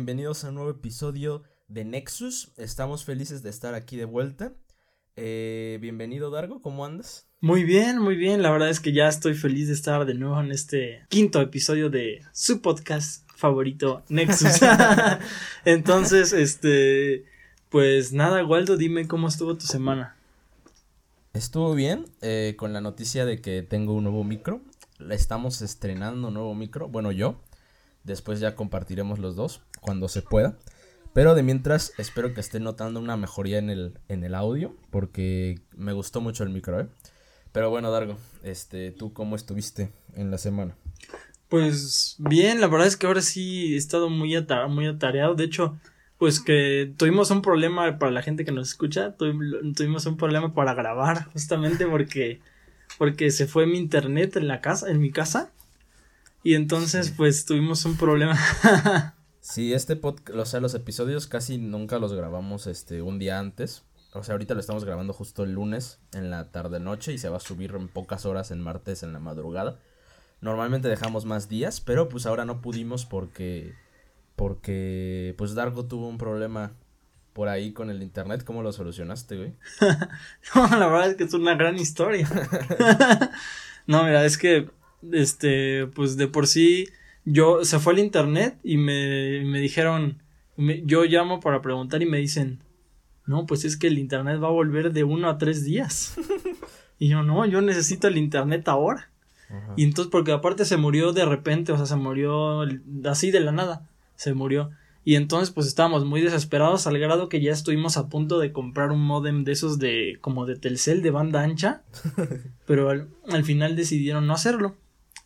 bienvenidos a un nuevo episodio de Nexus. Estamos felices de estar aquí de vuelta. Eh, bienvenido, Dargo, ¿cómo andas? Muy bien, muy bien. La verdad es que ya estoy feliz de estar de nuevo en este quinto episodio de su podcast favorito, Nexus. Entonces, este, pues nada, Waldo, dime cómo estuvo tu semana. Estuvo bien, eh, con la noticia de que tengo un nuevo micro. Estamos estrenando un nuevo micro, bueno yo. Después ya compartiremos los dos cuando se pueda. Pero de mientras espero que estén notando una mejoría en el, en el audio porque me gustó mucho el micro, ¿eh? Pero bueno, Dargo, este, ¿tú cómo estuviste en la semana? Pues bien, la verdad es que ahora sí he estado muy, muy atareado. De hecho, pues que tuvimos un problema para la gente que nos escucha. tuvimos un problema para grabar, justamente porque, porque se fue mi internet en la casa, en mi casa. Y entonces, pues tuvimos un problema. sí, este podcast, o sea, los episodios casi nunca los grabamos este un día antes. O sea, ahorita lo estamos grabando justo el lunes en la tarde noche y se va a subir en pocas horas en martes en la madrugada. Normalmente dejamos más días, pero pues ahora no pudimos porque porque pues Dargo tuvo un problema por ahí con el internet, ¿cómo lo solucionaste, güey? no, la verdad es que es una gran historia. no, mira, es que este, pues de por sí, yo, se fue el internet y me, me dijeron, yo llamo para preguntar y me dicen, no, pues es que el internet va a volver de uno a tres días. y yo, no, yo necesito el internet ahora. Y entonces, porque aparte se murió de repente, o sea, se murió así de la nada, se murió. Y entonces pues estábamos muy desesperados al grado que ya estuvimos a punto de comprar un modem de esos de como de Telcel de banda ancha, pero al final decidieron no hacerlo.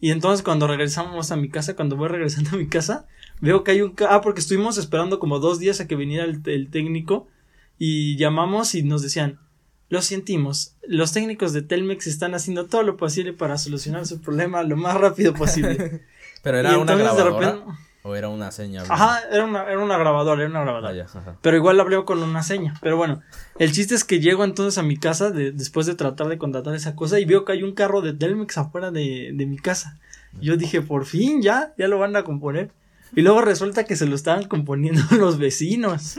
Y entonces cuando regresamos a mi casa, cuando voy regresando a mi casa, veo que hay un... Ah, porque estuvimos esperando como dos días a que viniera el, técnico y llamamos y nos decían, lo sentimos, los técnicos de Telmex están haciendo todo lo posible para solucionar su problema lo más rápido posible. Pero era una grabadora. ¿O era una seña? Ajá, era una, era una grabadora, era una grabadora. Ah, Pero igual hablé con una seña. Pero bueno, el chiste es que llego entonces a mi casa después de tratar de contratar esa cosa y veo que hay un carro de Telmex afuera de, de mi casa. Y yo dije, por fin, ya, ya lo van a componer. Y luego resulta que se lo estaban componiendo los vecinos.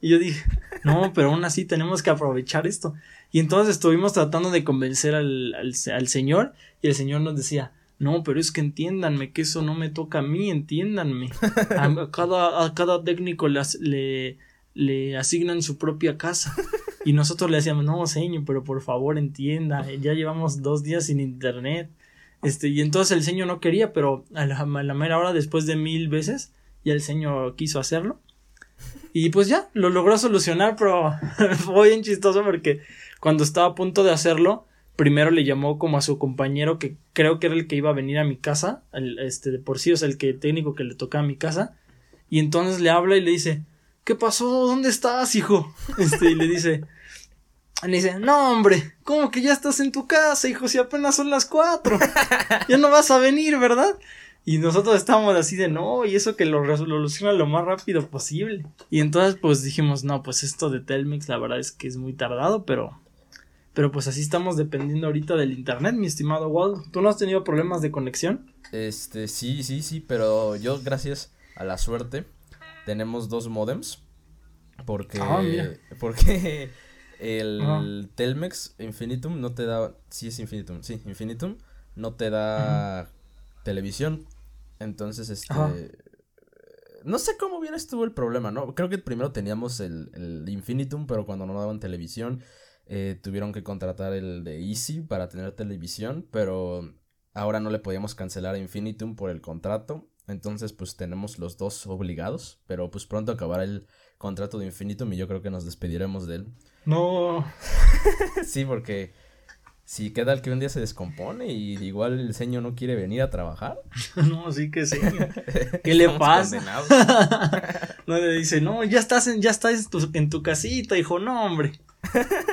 Y yo dije, no, pero aún así tenemos que aprovechar esto. Y entonces estuvimos tratando de convencer al, al, al señor y el señor nos decía, no, pero es que entiéndanme, que eso no me toca a mí, entiéndanme. A cada, a cada técnico le, le asignan su propia casa. Y nosotros le decíamos, no, señor, pero por favor entienda, ya llevamos dos días sin internet. Este, y entonces el señor no quería, pero a la, mera hora, después de mil veces, ya el señor quiso hacerlo. Y pues ya, lo logró solucionar, pero fue bien chistoso porque cuando estaba a punto de hacerlo, primero le llamó como a su compañero que creo que era el que iba a venir a mi casa, el, este de por sí, o sea, el que técnico que le tocaba a mi casa, y entonces le habla y le dice, ¿qué pasó? ¿Dónde estás, hijo? Este, y le dice, le dice, no, hombre, ¿cómo que ya estás en tu casa, hijo? Si apenas son las cuatro. Ya no vas a venir, ¿verdad? Y nosotros estábamos así de no, y eso que lo resoluciona lo más rápido posible. Y entonces, pues dijimos, no, pues esto de Telmex, la verdad es que es muy tardado, pero pero pues así estamos dependiendo ahorita del internet, mi estimado Walt. ¿Tú no has tenido problemas de conexión? Este, sí, sí, sí, pero yo gracias a la suerte tenemos dos modems. Porque, ah, porque el Telmex Infinitum no te da, sí es Infinitum, sí, Infinitum no te da televisión. Entonces, este, no sé cómo bien estuvo el problema, ¿no? Creo que primero teníamos el, el Infinitum, pero cuando no daban televisión eh, tuvieron que contratar el de Easy para tener televisión, pero ahora no le podíamos cancelar a Infinitum por el contrato. Entonces, pues tenemos los dos obligados, pero pues pronto acabará el contrato de Infinitum y yo creo que nos despediremos de él. No. sí, porque si queda el que un día se descompone y igual el señor no quiere venir a trabajar. no, sí que sí. ¿Qué le pasa? no le dice, no, ya estás en, ya estás en tu, en tu casita, hijo, no, hombre.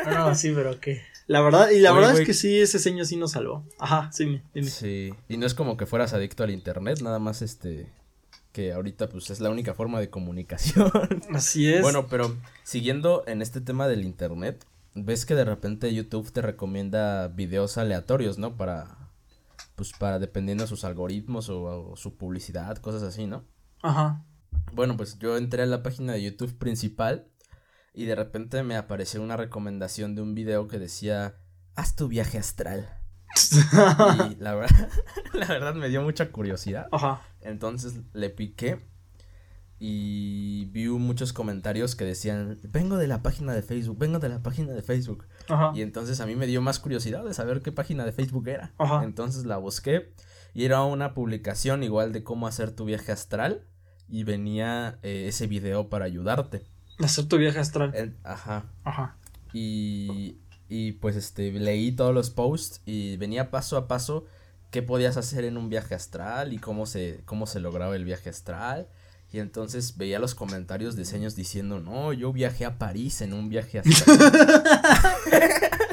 No, sí, pero qué. La verdad, y la verdad es que sí, ese señor sí nos salvó. Ajá, sí, dime. Sí, y no es como que fueras adicto al internet, nada más este que ahorita pues es la única forma de comunicación. Así es. Bueno, pero siguiendo en este tema del internet, ves que de repente YouTube te recomienda videos aleatorios, ¿no? Para pues para dependiendo de sus algoritmos o, o su publicidad, cosas así, ¿no? Ajá. Bueno, pues yo entré a la página de YouTube principal y de repente me apareció una recomendación de un video que decía, haz tu viaje astral. y la verdad, la verdad me dio mucha curiosidad. Ajá. Entonces le piqué y vi muchos comentarios que decían, vengo de la página de Facebook, vengo de la página de Facebook. Ajá. Y entonces a mí me dio más curiosidad de saber qué página de Facebook era. Ajá. Entonces la busqué y era una publicación igual de cómo hacer tu viaje astral y venía eh, ese video para ayudarte. Hacer tu viaje astral. ajá. Ajá. Y, y pues este, leí todos los posts y venía paso a paso qué podías hacer en un viaje astral y cómo se, cómo se lograba el viaje astral. Y entonces veía los comentarios de seños diciendo, no, yo viajé a París en un viaje astral.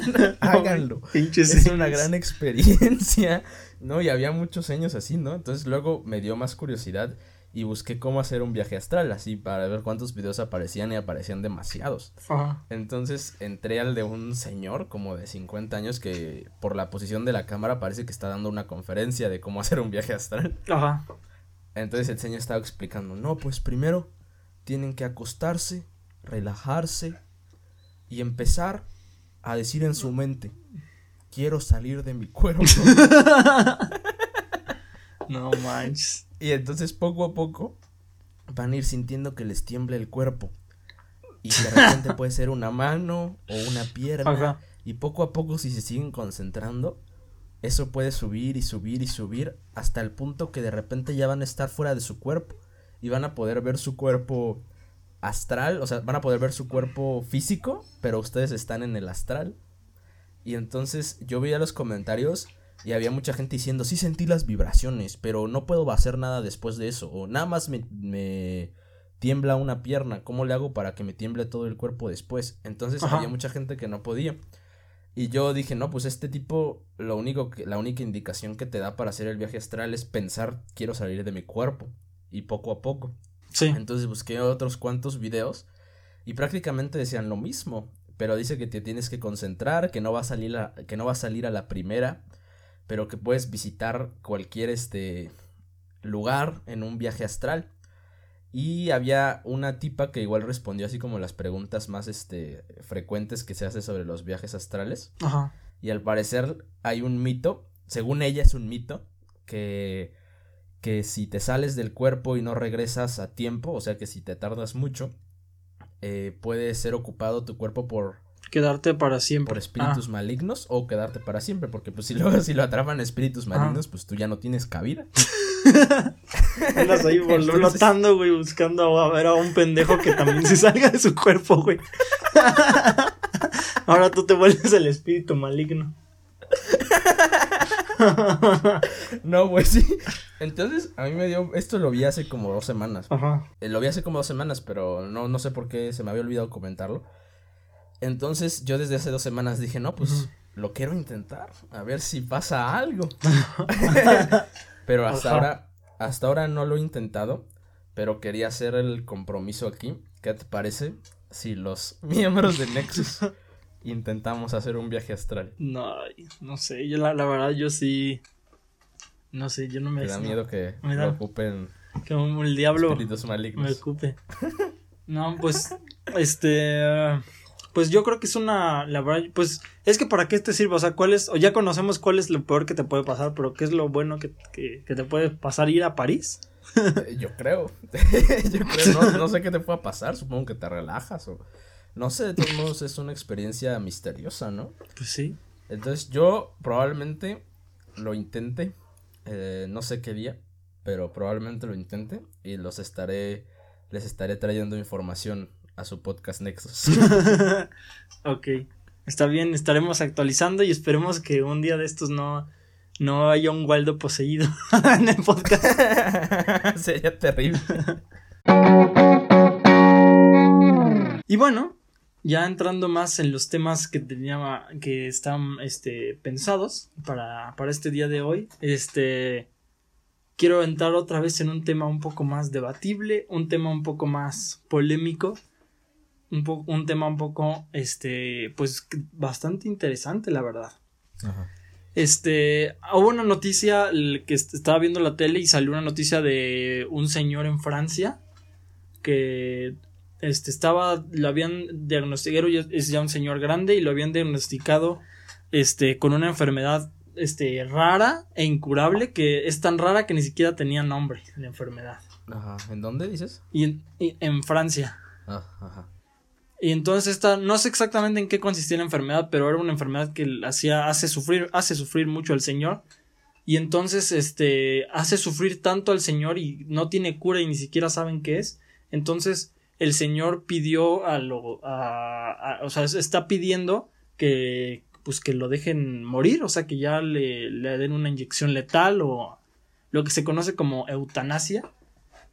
Háganlo. es una gran experiencia. No, y había muchos seños así, ¿no? Entonces luego me dio más curiosidad y busqué cómo hacer un viaje astral, así para ver cuántos videos aparecían y aparecían demasiados. Ajá. Entonces entré al de un señor como de 50 años que por la posición de la cámara parece que está dando una conferencia de cómo hacer un viaje astral. Ajá. Entonces el señor estaba explicando, no, pues primero tienen que acostarse, relajarse y empezar a decir en su mente, quiero salir de mi cuerpo. no manches. Y entonces poco a poco van a ir sintiendo que les tiembla el cuerpo. Y de repente puede ser una mano o una pierna. Y poco a poco si se siguen concentrando, eso puede subir y subir y subir hasta el punto que de repente ya van a estar fuera de su cuerpo. Y van a poder ver su cuerpo astral, o sea, van a poder ver su cuerpo físico, pero ustedes están en el astral. Y entonces yo veía los comentarios y había mucha gente diciendo, sí sentí las vibraciones, pero no puedo hacer nada después de eso. O nada más me, me tiembla una pierna. ¿Cómo le hago para que me tiemble todo el cuerpo después? Entonces había mucha gente que no podía. Y yo dije, no, pues este tipo, lo único que, la única indicación que te da para hacer el viaje astral es pensar, quiero salir de mi cuerpo. Y poco a poco. Sí. Entonces busqué otros cuantos videos y prácticamente decían lo mismo. Pero dice que te tienes que concentrar, que no va a salir a, que no va a salir a la primera pero que puedes visitar cualquier este lugar en un viaje astral. Y había una tipa que igual respondió así como las preguntas más este frecuentes que se hace sobre los viajes astrales. Ajá. Y al parecer hay un mito, según ella es un mito, que que si te sales del cuerpo y no regresas a tiempo, o sea que si te tardas mucho, eh, puede ser ocupado tu cuerpo por Quedarte para siempre. Por espíritus ah. malignos o quedarte para siempre. Porque pues si luego si lo atrapan espíritus malignos, pues tú ya no tienes cabida. Andas ahí flotando, güey, buscando a ver a un pendejo que también se salga de su cuerpo, güey. Ahora tú te vuelves el espíritu maligno. no, pues sí. Entonces, a mí me dio. Esto lo vi hace como dos semanas. Ajá. Eh, lo vi hace como dos semanas, pero no, no sé por qué se me había olvidado comentarlo. Entonces yo desde hace dos semanas dije, no, pues lo quiero intentar, a ver si pasa algo. pero hasta ahora, hasta ahora no lo he intentado, pero quería hacer el compromiso aquí. ¿Qué te parece si los miembros de Nexus intentamos hacer un viaje astral? No, no sé, yo la, verdad yo sí, no sé, yo no me... Me da miedo que me lo ocupen... Como el diablo... Espíritus malignos. Me ocupe. No, pues, este pues yo creo que es una, la verdad, pues es que para qué te sirve, o sea, cuál es, o ya conocemos cuál es lo peor que te puede pasar, pero qué es lo bueno que, que, te puede pasar ir a París. Eh, yo creo, yo creo, no, sé qué te pueda pasar, supongo que te relajas o, no sé, de todos modos es una experiencia misteriosa, ¿no? Pues sí. Entonces yo probablemente lo intente, eh, no sé qué día, pero probablemente lo intente y los estaré, les estaré trayendo información a su podcast Nexus. ok, está bien, estaremos actualizando y esperemos que un día de estos no, no haya un Waldo poseído en el podcast. Sería terrible. y bueno, ya entrando más en los temas que tenía que están este, pensados para, para este día de hoy, este quiero entrar otra vez en un tema un poco más debatible, un tema un poco más polémico un, un tema un poco, este, pues bastante interesante, la verdad. Ajá. Este, hubo una noticia que estaba viendo la tele y salió una noticia de un señor en Francia que este estaba, lo habían diagnosticado, es ya un señor grande y lo habían diagnosticado este con una enfermedad este rara e incurable que es tan rara que ni siquiera tenía nombre la enfermedad. Ajá, ¿en dónde dices? Y en, en Francia. Ah, ajá. Y entonces esta, no sé exactamente en qué consistía la enfermedad, pero era una enfermedad que hacía, hace sufrir, hace sufrir mucho al señor. Y entonces, este, hace sufrir tanto al señor y no tiene cura y ni siquiera saben qué es. Entonces, el señor pidió a lo, a, o sea, está pidiendo que, pues que lo dejen morir, o sea, que ya le, le den una inyección letal o lo que se conoce como eutanasia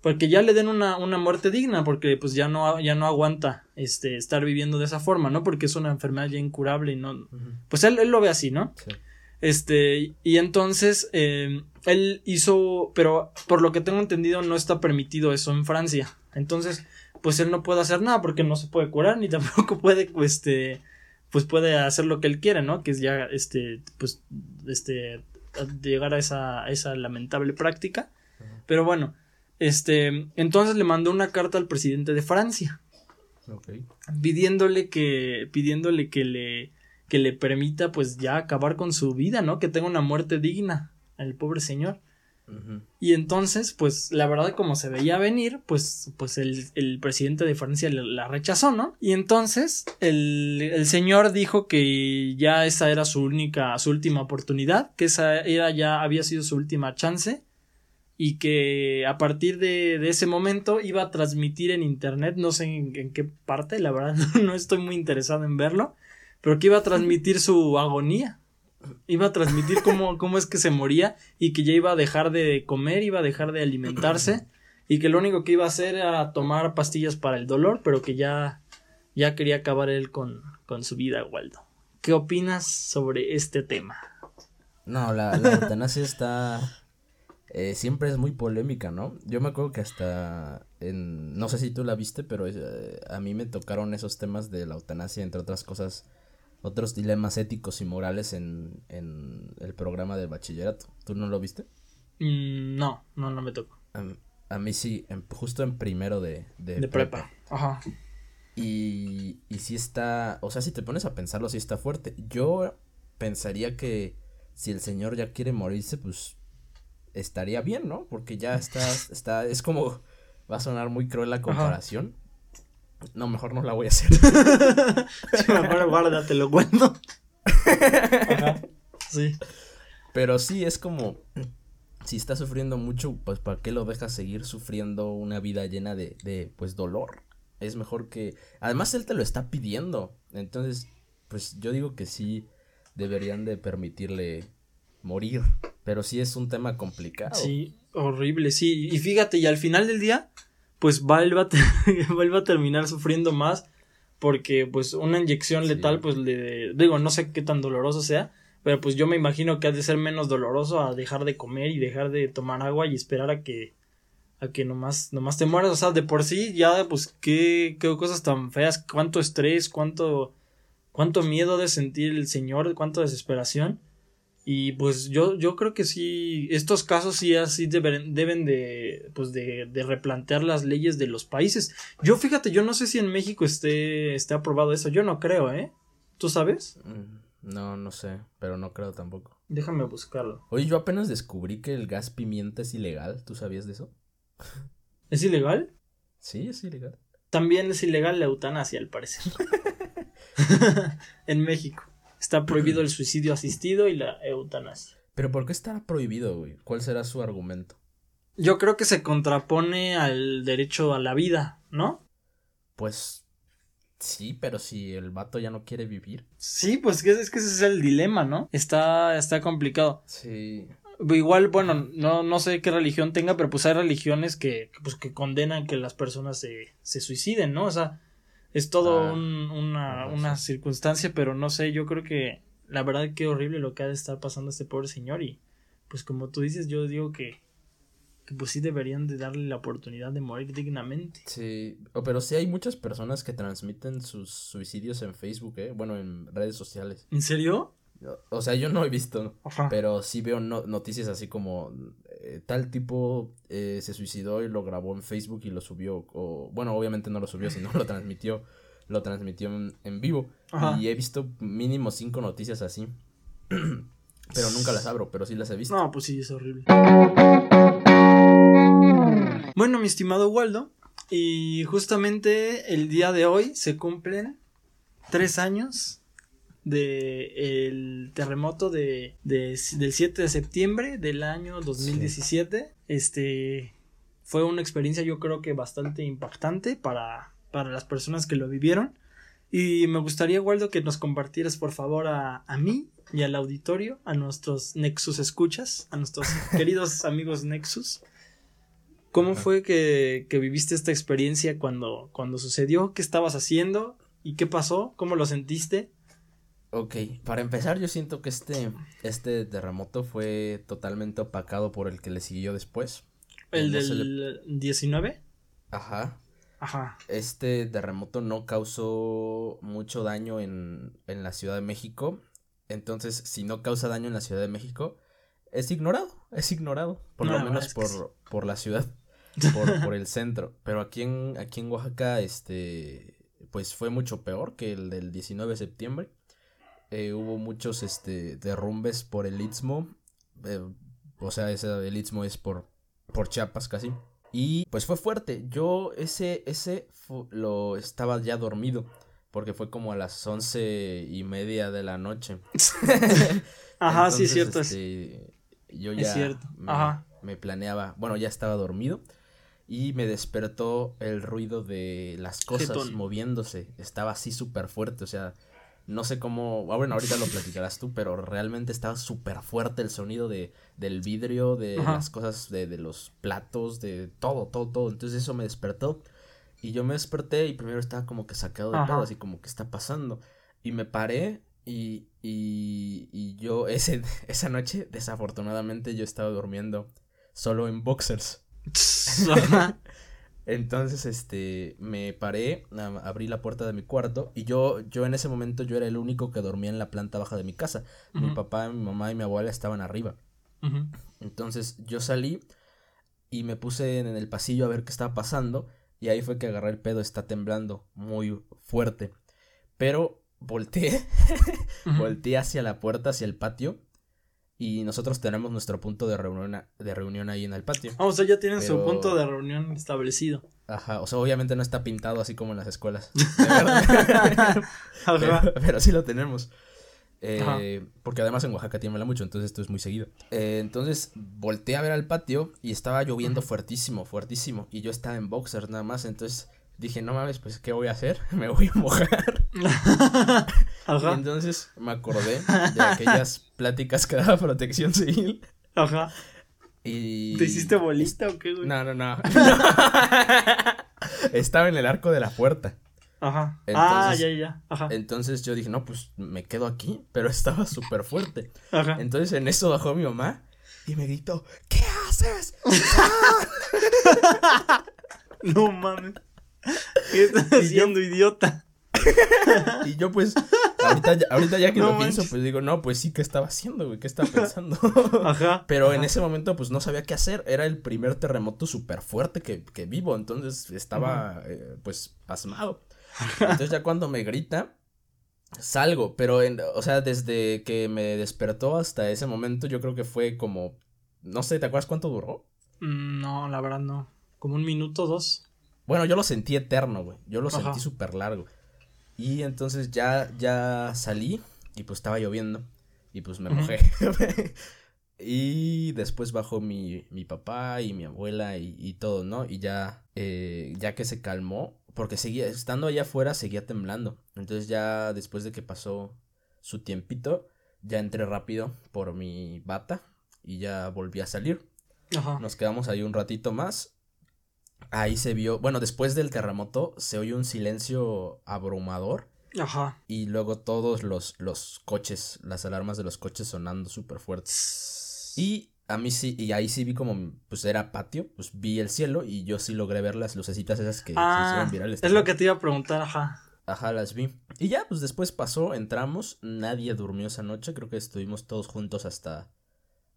porque ya le den una, una, muerte digna, porque pues ya no, ya no aguanta este, estar viviendo de esa forma, ¿no? Porque es una enfermedad ya incurable y no, pues él, él, lo ve así, ¿no? Sí. Este, y entonces, eh, él hizo, pero por lo que tengo entendido no está permitido eso en Francia, entonces, pues él no puede hacer nada porque no se puede curar ni tampoco puede, este, pues puede hacer lo que él quiere, ¿no? Que es ya, este, pues, este, llegar a esa, a esa lamentable práctica, pero bueno, este, entonces le mandó una carta al presidente de Francia. Pidiéndole que, pidiéndole que le, que le permita pues ya acabar con su vida, ¿no? Que tenga una muerte digna al pobre señor. Y entonces, pues, la verdad, como se veía venir, pues, pues el, el presidente de Francia la rechazó, ¿no? Y entonces, el, el, señor dijo que ya esa era su única, su última oportunidad, que esa era ya había sido su última chance, y que a partir de, ese momento iba a transmitir en internet, no sé en, qué parte, la verdad no estoy muy interesado en verlo, pero que iba a transmitir su agonía, iba a transmitir cómo, cómo es que se moría y que ya iba a dejar de comer, iba a dejar de alimentarse y que lo único que iba a hacer era tomar pastillas para el dolor, pero que ya, ya quería acabar él con, con su vida, Waldo. ¿Qué opinas sobre este tema? No, la, la eutanasia está eh, siempre es muy polémica, ¿no? Yo me acuerdo que hasta, en, no sé si tú la viste, pero eh, a mí me tocaron esos temas de la eutanasia, entre otras cosas, otros dilemas éticos y morales en, en el programa de bachillerato. ¿Tú no lo viste? Mm, no, no, no me tocó. A, mí sí, justo en primero de, de, prepa. Ajá. Y, y sí está, o sea, si te pones a pensarlo, sí está fuerte. Yo pensaría que si el señor ya quiere morirse, pues estaría bien, ¿no? Porque ya está, está, es como, va a sonar muy cruel la comparación. No, mejor no la voy a hacer. sí, mejor guárdate, lo cuento. Ajá. Sí. Pero sí, es como, si está sufriendo mucho, pues ¿para qué lo dejas seguir sufriendo una vida llena de, de, pues, dolor? Es mejor que, además él te lo está pidiendo. Entonces, pues yo digo que sí deberían de permitirle morir. Pero sí es un tema complicado. Sí, horrible, sí. Y fíjate, y al final del día, pues Val va, a terminar sufriendo más porque pues una inyección letal, pues le digo, no sé qué tan doloroso sea, pero pues yo me imagino que ha de ser menos doloroso a dejar de comer y dejar de tomar agua y esperar a que a que nomás, nomás te mueras, o sea, de por sí ya pues qué, qué cosas tan feas, cuánto estrés, cuánto cuánto miedo de sentir el señor, cuánta desesperación y pues yo, yo creo que sí, estos casos sí así deben, deben de, pues de, de, replantear las leyes de los países. Yo fíjate, yo no sé si en México esté, esté aprobado eso, yo no creo, ¿eh? ¿Tú sabes? Mm, no, no sé, pero no creo tampoco. Déjame buscarlo. Oye, yo apenas descubrí que el gas pimienta es ilegal, ¿tú sabías de eso? ¿Es ilegal? Sí, es ilegal. También es ilegal la eutanasia, al parecer. en México. Está prohibido el suicidio asistido y la eutanasia. ¿Pero por qué está prohibido, güey? ¿Cuál será su argumento? Yo creo que se contrapone al derecho a la vida, ¿no? Pues sí, pero si el vato ya no quiere vivir. Sí, pues es que ese es el dilema, ¿no? Está, está complicado. Sí. Igual, bueno, no, no sé qué religión tenga, pero pues hay religiones que, pues, que condenan que las personas se, se suiciden, ¿no? O sea, es todo ah, una, una circunstancia, pero no sé, yo creo que la verdad que horrible lo que ha de estar pasando a este pobre señor y pues como tú dices, yo digo que, que pues sí deberían de darle la oportunidad de morir dignamente. Sí, pero sí hay muchas personas que transmiten sus suicidios en Facebook, ¿eh? Bueno, en redes sociales. ¿En serio? O sea, yo no he visto, pero sí veo noticias así como eh, tal tipo eh, se suicidó y lo grabó en Facebook y lo subió, o bueno, obviamente no lo subió, sino lo transmitió, lo transmitió en, vivo. Y he visto mínimo cinco noticias así. pero nunca las abro, pero sí las he visto. No, pues sí, es horrible. Bueno, mi estimado Waldo, y justamente el día de hoy se cumplen tres años de el terremoto de, del 7 de septiembre del año 2017. Este fue una experiencia yo creo que bastante impactante para, para las personas que lo vivieron. Y me gustaría, Waldo, que nos compartieras por favor a, a mí y al auditorio, a nuestros Nexus escuchas, a nuestros queridos amigos Nexus. ¿Cómo fue que, que, viviste esta experiencia cuando, cuando sucedió? ¿Qué estabas haciendo? ¿Y qué pasó? ¿Cómo lo sentiste? Ok, para empezar yo siento que este, este terremoto fue totalmente opacado por el que le siguió después. ¿El del 19? Ajá. Ajá. Este terremoto no causó mucho daño en, en la Ciudad de México. Entonces, si no causa daño en la Ciudad de México, es ignorado, es ignorado. Por lo menos por, por la ciudad, por, por el centro. Pero aquí en, aquí en Oaxaca, este, pues fue mucho peor que el del 19 de septiembre. Eh, hubo muchos este, derrumbes por el Istmo. Eh, o sea, ese, el Istmo es por, por Chiapas casi. Y pues fue fuerte. Yo ese, ese lo estaba ya dormido. Porque fue como a las once y media de la noche. Ajá, sí, cierto. Este, yo ya cierto. Me, me planeaba. Bueno, ya estaba dormido. Y me despertó el ruido de las cosas moviéndose. Estaba así súper fuerte. O sea, no sé cómo, ah, bueno, ahorita lo platicarás tú, pero realmente estaba súper fuerte el sonido de, del vidrio, de las cosas, de, de los platos, de todo, todo, todo. Entonces eso me despertó. Y yo me desperté y primero estaba como que sacado de todo, así como que está pasando. Y me paré y, y, y yo ese, esa noche, desafortunadamente, yo estaba durmiendo solo en boxers. Entonces, este, me paré, abrí la puerta de mi cuarto y yo, yo en ese momento yo era el único que dormía en la planta baja de mi casa. Mi papá, mi mamá y mi abuela estaban arriba. Entonces yo salí y me puse en el pasillo a ver qué estaba pasando y ahí fue que agarré el pedo, está temblando muy fuerte. Pero volteé, volteé hacia la puerta, hacia el patio y nosotros tenemos nuestro punto de reunión, de reunión ahí en el patio. Ah, o sea, ya tienen su punto de reunión establecido. Ajá, o sea, obviamente no está pintado así como en las escuelas. pero, sí lo tenemos. Eh, porque además en Oaxaca tiembla mucho, entonces esto es muy seguido. Eh, entonces volteé a ver al patio y estaba lloviendo fuertísimo, fuertísimo. Y yo estaba en boxer nada más, entonces dije, no mames, pues, ¿qué voy a hacer? Me voy a mojar. Ajá. entonces me acordé de aquellas pláticas que daba protección civil. Ajá. Y... ¿Te hiciste bolista o qué, güey? No, no, no. Estaba en el arco de la puerta. Ajá. ah, ya, ya. Ajá. Entonces yo dije, no, pues me quedo aquí, pero estaba súper fuerte. Ajá. Entonces en eso bajó mi mamá y me gritó, ¿qué haces? no mames. ¿Qué estás haciendo, idiota? y yo pues, ahorita, ahorita ya que lo pienso, pues digo, no, pues sí, ¿qué estaba haciendo, güey? ¿Qué estaba pensando? Ajá. Pero en ese momento, pues no sabía qué hacer. Era el primer terremoto súper fuerte que, que, vivo, entonces estaba, eh, pues, asmado. Entonces ya cuando me grita, salgo, pero, en, o sea, desde que me despertó hasta ese momento, yo creo que fue como, no sé, ¿te acuerdas cuánto duró? Mm, no, la verdad no. Como un minuto, dos. Bueno, yo lo sentí eterno, güey. Yo lo sentí súper largo. Y entonces ya, ya salí y pues estaba lloviendo. Y pues me mojé. y después bajó mi, mi papá y mi abuela y, y todo, ¿no? Y ya, eh, ya que se calmó, porque seguía, estando allá afuera seguía temblando. Entonces ya después de que pasó su tiempito, ya entré rápido por mi bata y ya volví a salir. Ajá. Nos quedamos ahí un ratito más ahí se vio, bueno, después del terremoto se oyó un silencio abrumador. Ajá. Y luego todos los, los coches, las alarmas de los coches sonando súper fuertes. Y a mí sí, y ahí sí vi como, pues era patio, pues vi el cielo y yo sí logré ver las lucecitas esas que se hicieron ah, virales. Es lo que te iba a preguntar, ajá. Ajá, las vi. Y ya, pues después pasó, entramos, nadie durmió esa noche, creo que estuvimos todos juntos hasta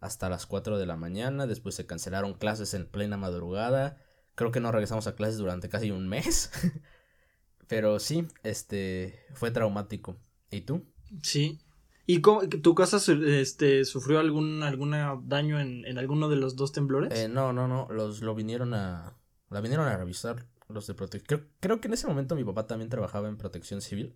hasta las 4 de la mañana, después se cancelaron clases en plena madrugada, creo que no regresamos a clases durante casi un mes, pero sí, este, fue traumático. ¿Y tú? Sí. ¿Y cómo, tu casa este, sufrió algún alguna daño en, en alguno de los dos temblores? Eh, no, no, no, los lo vinieron a la vinieron a revisar los de protección. Creo, que en ese momento mi papá también trabajaba en protección civil.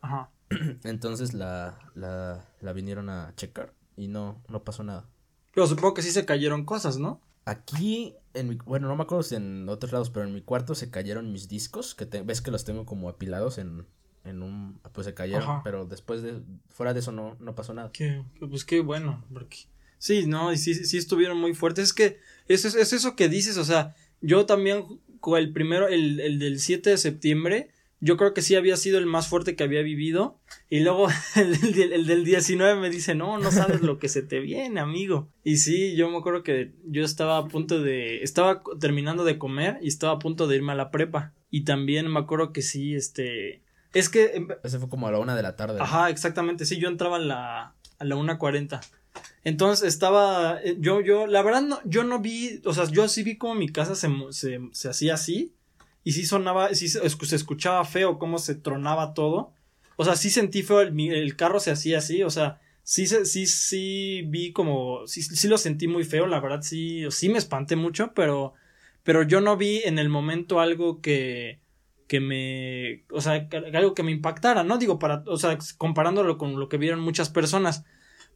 Ajá. Entonces la, la, la vinieron a checar y no, no pasó nada. Pero supongo que sí se cayeron cosas, ¿no? Aquí, en mi, bueno, no me acuerdo si en otros lados, pero en mi cuarto se cayeron mis discos, que ves que los tengo como apilados en, en un, pues se cayeron, pero después de, fuera de eso no, no pasó nada. Qué, pues qué bueno, porque, sí, no, y sí, sí estuvieron muy fuertes, es que, es, es eso que dices, o sea, yo también, el primero, el, el del 7 de septiembre, yo creo que sí había sido el más fuerte que había vivido. Y luego el, el, del 19 me dice, no, no sabes lo que se te viene, amigo. Y sí, yo me acuerdo que yo estaba a punto de, estaba terminando de comer y estaba a punto de irme a la prepa. Y también me acuerdo que sí, este, es que... Ese fue como a la una de la tarde. Ajá, exactamente, sí, yo entraba a la, a la una cuarenta. Entonces estaba, eh, yo, yo, la verdad no, yo no vi, o sea, yo sí vi como mi casa se, se, se hacía así y sí sonaba, sí se, escuchaba feo cómo se tronaba todo. O sea, sí sentí feo, el, el carro se hacía así, o sea, sí, sí, sí vi como, sí, sí lo sentí muy feo, la verdad sí, sí me espanté mucho, pero, pero yo no vi en el momento algo que, que me, o sea, algo que me impactara, ¿no? Digo, para, o sea, comparándolo con lo que vieron muchas personas.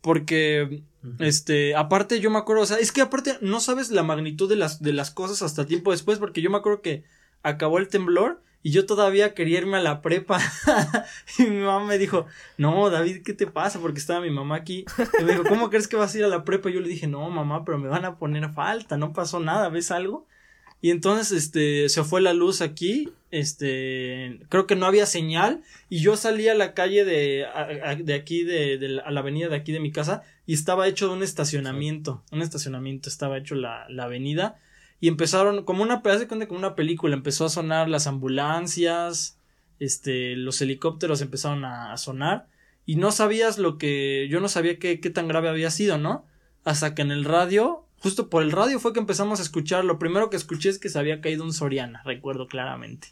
Porque, este, aparte yo me acuerdo, o sea, es que aparte no sabes la magnitud de las, de las cosas hasta tiempo después, porque yo me acuerdo que acabó el temblor y yo todavía quería irme a la prepa. y mi mamá me dijo, no, David, ¿qué te pasa? Porque estaba mi mamá aquí. Y me dijo, ¿cómo crees que vas a ir a la prepa? Y yo le dije, no, mamá, pero me van a poner falta, no pasó nada, ¿ves algo? Y entonces, este, se fue la luz aquí, este, creo que no había señal, y yo salí a la calle de, de aquí, de, de, a la avenida de aquí de mi casa, y estaba hecho un estacionamiento, un estacionamiento, estaba hecho la, la avenida, y empezaron, como una, hace como una película, empezó a sonar las ambulancias, este, los helicópteros empezaron a, sonar, y no sabías lo que, yo no sabía qué, qué tan grave había sido, ¿no? Hasta que en el radio, justo por el radio fue que empezamos a escuchar, lo primero que escuché es que se había caído un Soriana, recuerdo claramente.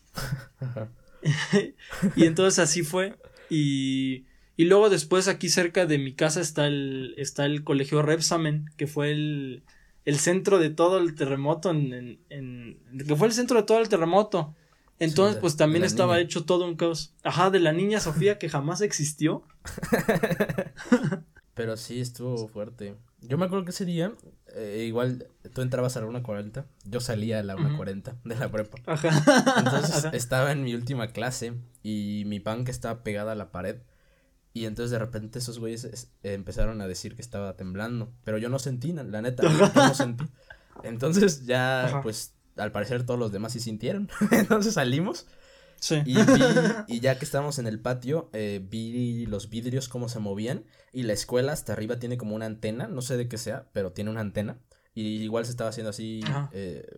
y entonces así fue, y, y luego después aquí cerca de mi casa está el, está el colegio Repsamen, que fue el, el centro de todo el terremoto, en, en, que fue el centro de todo el terremoto. Entonces, pues también estaba hecho todo un caos. Ajá, de la niña Sofía que jamás existió. Pero sí, estuvo fuerte. Yo me acuerdo que ese día, eh, igual tú entrabas a la 1.40, yo salía a la 1.40 de la prepa. Ajá. Entonces estaba en mi última clase y mi pan que estaba pegada a la pared y entonces de repente esos güeyes empezaron a decir que estaba temblando. Pero yo no sentí, la neta, yo no sentí. Entonces ya, pues, al parecer todos los demás sí sintieron. entonces salimos. Sí. Y, y ya que estábamos en el patio, eh, vi los vidrios cómo se movían. Y la escuela hasta arriba tiene como una antena, no sé de qué sea, pero tiene una antena. Y igual se estaba haciendo así, eh,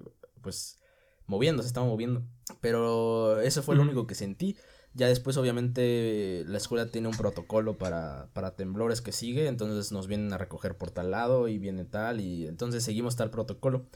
pues, moviendo, se estaba moviendo. Pero eso fue lo único que sentí. Ya después, obviamente, la escuela tiene un protocolo para, para temblores que sigue, entonces nos vienen a recoger por tal lado y viene tal, y entonces seguimos tal protocolo.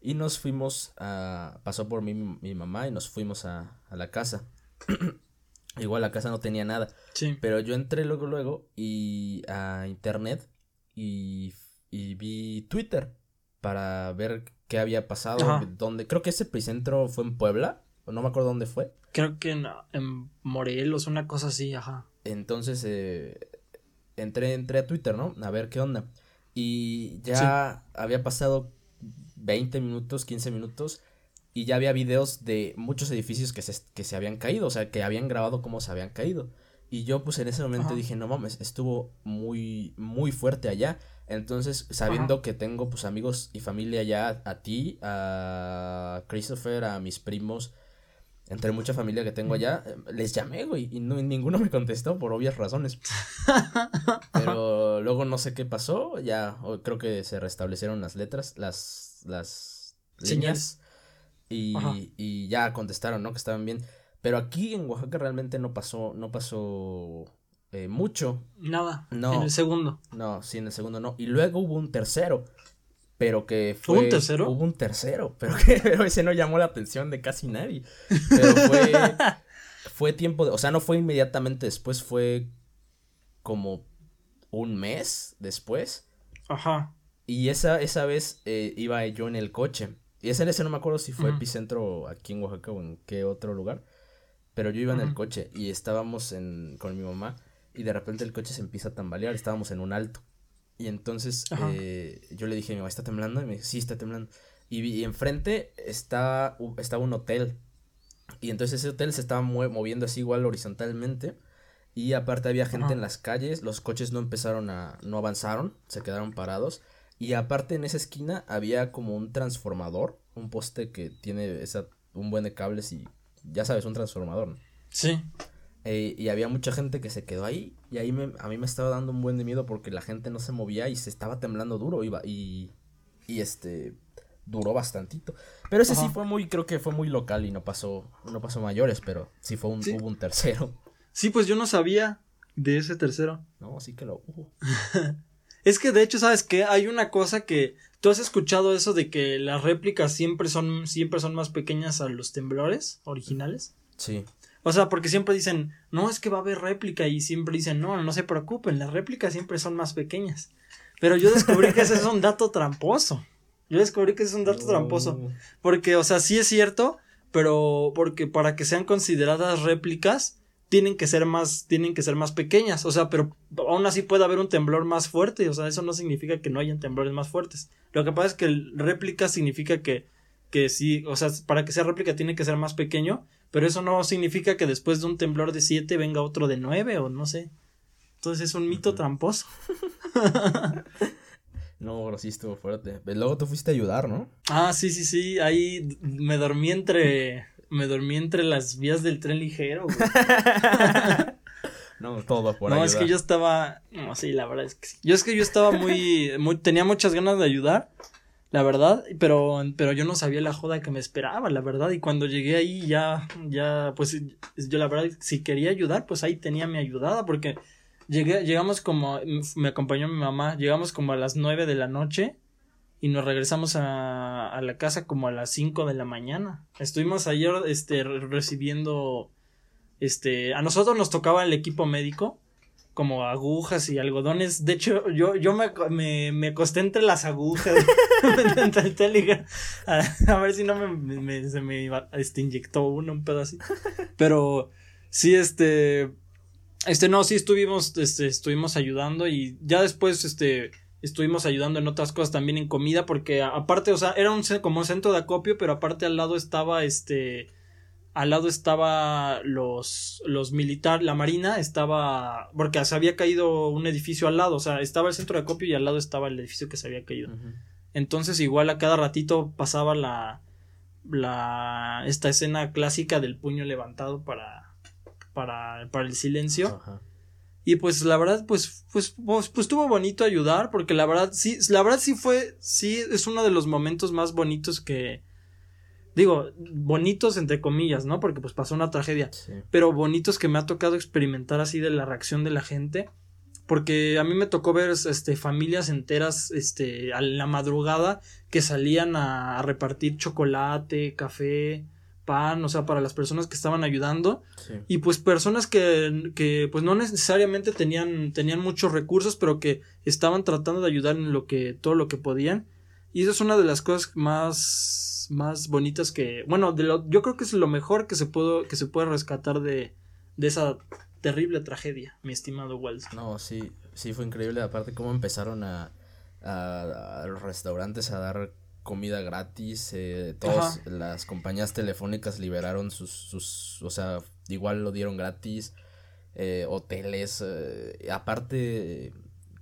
Y nos fuimos a. Pasó por mí mi mamá y nos fuimos a, a la casa. Igual la casa no tenía nada. Sí. Pero yo entré luego, luego y a internet y, y vi Twitter para ver qué había pasado. Donde, creo que ese epicentro fue en Puebla no me acuerdo dónde fue. Creo que en, en Morelos, una cosa así, ajá. Entonces, eh, entré, entré a Twitter, ¿no? A ver qué onda. Y ya había pasado 20 minutos, 15 minutos, y ya había videos de muchos edificios que se, que se habían caído, o sea, que habían grabado cómo se habían caído. Y yo, pues, en ese momento dije, no mames, estuvo muy, muy fuerte allá. Entonces, sabiendo que tengo, pues, amigos y familia allá, a ti, a Christopher, a mis primos, entre mucha familia que tengo allá, eh, les llamé, güey, y no, ninguno me contestó por obvias razones. Pero luego no sé qué pasó, ya creo que se restablecieron las letras, las, las líneas, y, y ya contestaron, ¿no? Que estaban bien. Pero aquí en Oaxaca realmente no pasó, no pasó eh, mucho. Nada. No. En el segundo. No, sí, en el segundo no. Y luego hubo un tercero. Pero que fue. ¿Hubo un tercero? Hubo un tercero. Pero que pero ese no llamó la atención de casi nadie. Pero fue. fue tiempo de. O sea, no fue inmediatamente después, fue como un mes después. Ajá. Y esa, esa vez eh, iba yo en el coche. Y ese, ese no me acuerdo si fue epicentro aquí en Oaxaca o en qué otro lugar. Pero yo iba en el coche y estábamos en, con mi mamá y de repente el coche se empieza a tambalear, estábamos en un alto. Y entonces eh, yo le dije, mi mamá, ¿está temblando? Y me dijo, sí, está temblando. Y, enfrente estaba, estaba un hotel. Y entonces ese hotel se estaba moviendo así igual horizontalmente. Y aparte había gente en las calles, los coches no empezaron a, no avanzaron, se quedaron parados. Y aparte en esa esquina había como un transformador, un poste que tiene esa, un buen de cables y ya sabes, un transformador. ¿no? Sí. Eh, y había mucha gente que se quedó ahí y ahí me, a mí me estaba dando un buen de miedo porque la gente no se movía y se estaba temblando duro iba, y, y este duró bastantito. Pero ese sí fue muy, creo que fue muy local y no pasó, no pasó mayores, pero sí fue un, hubo un tercero. Sí, pues yo no sabía de ese tercero. No, sí que lo hubo. es que de hecho, ¿sabes qué? Hay una cosa que tú has escuchado eso de que las réplicas siempre son, siempre son más pequeñas a los temblores originales. Sí. O sea, porque siempre dicen, no, es que va a haber réplica y siempre dicen, no, no se preocupen, las réplicas siempre son más pequeñas. Pero yo descubrí que ese es un dato tramposo. Yo descubrí que ese es un dato tramposo. Porque, o sea, sí es cierto, pero porque para que sean consideradas réplicas, tienen que ser más, tienen que ser más pequeñas. O sea, pero aún así puede haber un temblor más fuerte. O sea, eso no significa que no hayan temblores más fuertes. Lo que pasa es que réplica significa que, que sí, o sea, para que sea réplica tiene que ser más pequeño, pero eso no significa que después de un temblor de 7 venga otro de 9 o no sé. Entonces es un mito tramposo. no, pero sí estuvo fuerte. Luego tú fuiste a ayudar, ¿no? Ah, sí, sí, sí. Ahí me dormí entre. Me dormí entre las vías del tren ligero. no, todo por No, es que yo estaba. No, sí, la verdad es que sí. Yo es que yo estaba muy, muy. Tenía muchas ganas de ayudar la verdad, pero, pero yo no sabía la joda que me esperaba, la verdad, y cuando llegué ahí ya, ya, pues yo la verdad, si quería ayudar, pues ahí tenía mi ayudada, porque llegué, llegamos como, me acompañó mi mamá, llegamos como a las nueve de la noche y nos regresamos a, a la casa como a las cinco de la mañana. Estuvimos ayer, este, recibiendo, este, a nosotros nos tocaba el equipo médico, como agujas y algodones. De hecho, yo, yo me, me, me acosté entre las agujas. entre el Telegram. A, ver si no me, me, se me este, inyectó uno, un pedacito. Pero sí, este. Este, no, sí estuvimos, este, estuvimos ayudando y ya después, este, estuvimos ayudando en otras cosas también en comida porque aparte, o sea, era un como un centro de acopio, pero aparte al lado estaba, este, al lado estaba los, los militares, la marina estaba, porque se había caído un edificio al lado, o sea, estaba el centro de acopio y al lado estaba el edificio que se había caído. Entonces igual a cada ratito pasaba la, la, esta escena clásica del puño levantado para, para, para el silencio. Y pues la verdad, pues, pues, pues, pues estuvo bonito ayudar, porque la verdad, sí, la verdad sí fue, sí, es uno de los momentos más bonitos que, digo, bonitos entre comillas, ¿no? Porque pues pasó una tragedia, pero bonitos que me ha tocado experimentar así de la reacción de la gente, porque a mí me tocó ver este familias enteras este a la madrugada que salían a, repartir chocolate, café, pan, o sea, para las personas que estaban ayudando y pues personas que, que pues no necesariamente tenían tenían muchos recursos, pero que estaban tratando de ayudar en lo que todo lo que podían. Y eso es una de las cosas más más bonitas que, bueno, de lo, yo creo que es lo mejor que se pudo, que se puede rescatar de, de esa terrible tragedia, mi estimado Wells. No, sí, sí fue increíble, aparte cómo empezaron a, a, los restaurantes a dar comida gratis, eh, todas las compañías telefónicas liberaron sus, sus, o sea, igual lo dieron gratis, eh, hoteles, eh, aparte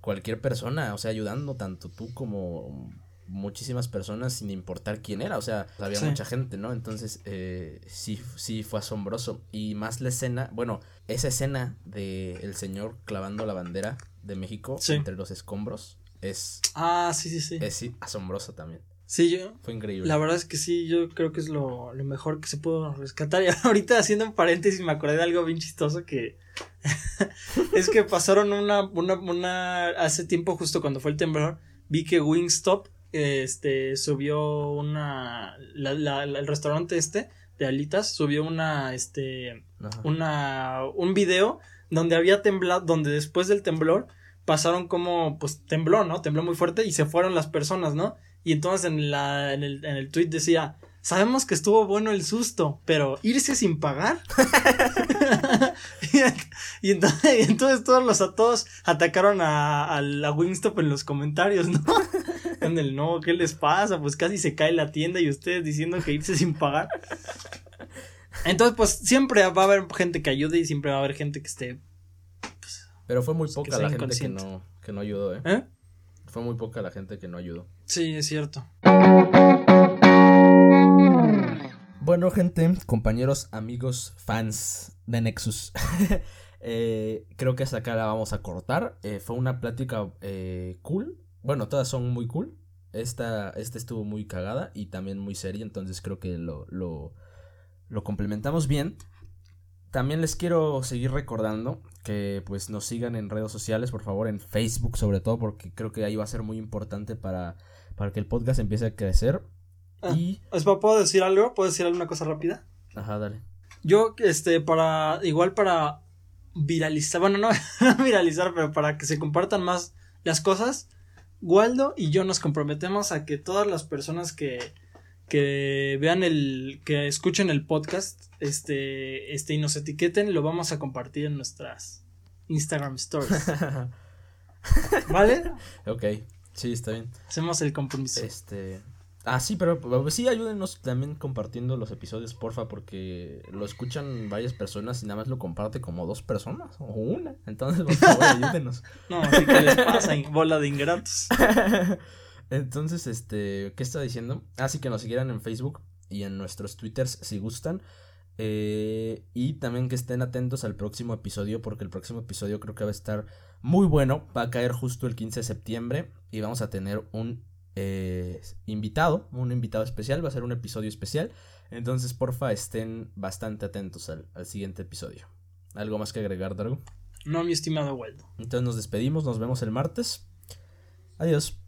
cualquier persona, o sea, ayudando tanto tú como muchísimas personas sin importar quién era, o sea, había mucha gente, ¿no? Entonces, eh, sí, sí fue asombroso. Y más la escena, bueno, esa escena de el señor clavando la bandera de México entre los escombros es... Ah, sí, sí, sí. Es sí, asombroso también. Sí, yo. Fue increíble. La verdad es que sí, yo creo que es lo, lo mejor que se pudo rescatar. Y ahorita haciendo un paréntesis me acordé de algo bien chistoso que. es que pasaron una, una, una. Hace tiempo, justo cuando fue el temblor, vi que Wingstop este subió una. La, la, el restaurante este de alitas subió una. Este. Una. Un video donde había temblado. Donde después del temblor pasaron como. Pues tembló, ¿no? Tembló muy fuerte y se fueron las personas, ¿no? Y entonces en, la, en, el, en el tweet decía, sabemos que estuvo bueno el susto, pero irse sin pagar. y, entonces, entonces, todos los a todos atacaron a, a la Wingstop en los comentarios, ¿no? en el no, ¿qué les pasa? Pues casi se cae la tienda y ustedes diciendo que irse sin pagar. Entonces, pues siempre va a haber gente que ayude y siempre va a haber gente que esté. Pues, pero fue muy poca la gente que no, que no ayudó, ¿eh? ¿eh? Fue muy poca la gente que no ayudó. Sí, es cierto. Bueno, gente, compañeros, amigos, fans de Nexus. Eh, creo que hasta acá la vamos a cortar. Eh, fue una plática eh, cool. Bueno, todas son muy cool. Esta, esta estuvo muy cagada y también muy seria. Entonces creo que lo, lo, lo complementamos bien. También les quiero seguir recordando que pues nos sigan en redes sociales, por favor, en Facebook sobre todo, porque creo que ahí va a ser muy importante para, para que el podcast empiece a crecer. Ah, y... ¿Puedo decir algo? ¿Puedo decir alguna cosa rápida? Ajá, dale. Yo, este, para, igual para viralizar, bueno, no viralizar, pero para que se compartan más las cosas, Waldo y yo nos comprometemos a que todas las personas que, que vean el, que escuchen el podcast, este, este, y nos etiqueten, lo vamos a compartir en nuestras Instagram stories. ¿Vale? Ok, sí, está bien. Hacemos el compromiso. Este, ah, sí, pero, sí, ayúdenos también compartiendo los episodios, porfa, porque lo escuchan varias personas y nada más lo comparte como dos personas o una. Entonces, por favor, ayúdenos. no, así que les pasa, bola de ingratos. Entonces, este, ¿qué está diciendo? Así ah, que nos siguieran en Facebook y en nuestros Twitters si gustan. Eh, y también que estén atentos al próximo episodio porque el próximo episodio creo que va a estar muy bueno. Va a caer justo el 15 de septiembre y vamos a tener un eh, invitado, un invitado especial. Va a ser un episodio especial. Entonces, porfa, estén bastante atentos al, al siguiente episodio. ¿Algo más que agregar, Dargo? No, mi estimado Waldo. Entonces nos despedimos, nos vemos el martes. Adiós.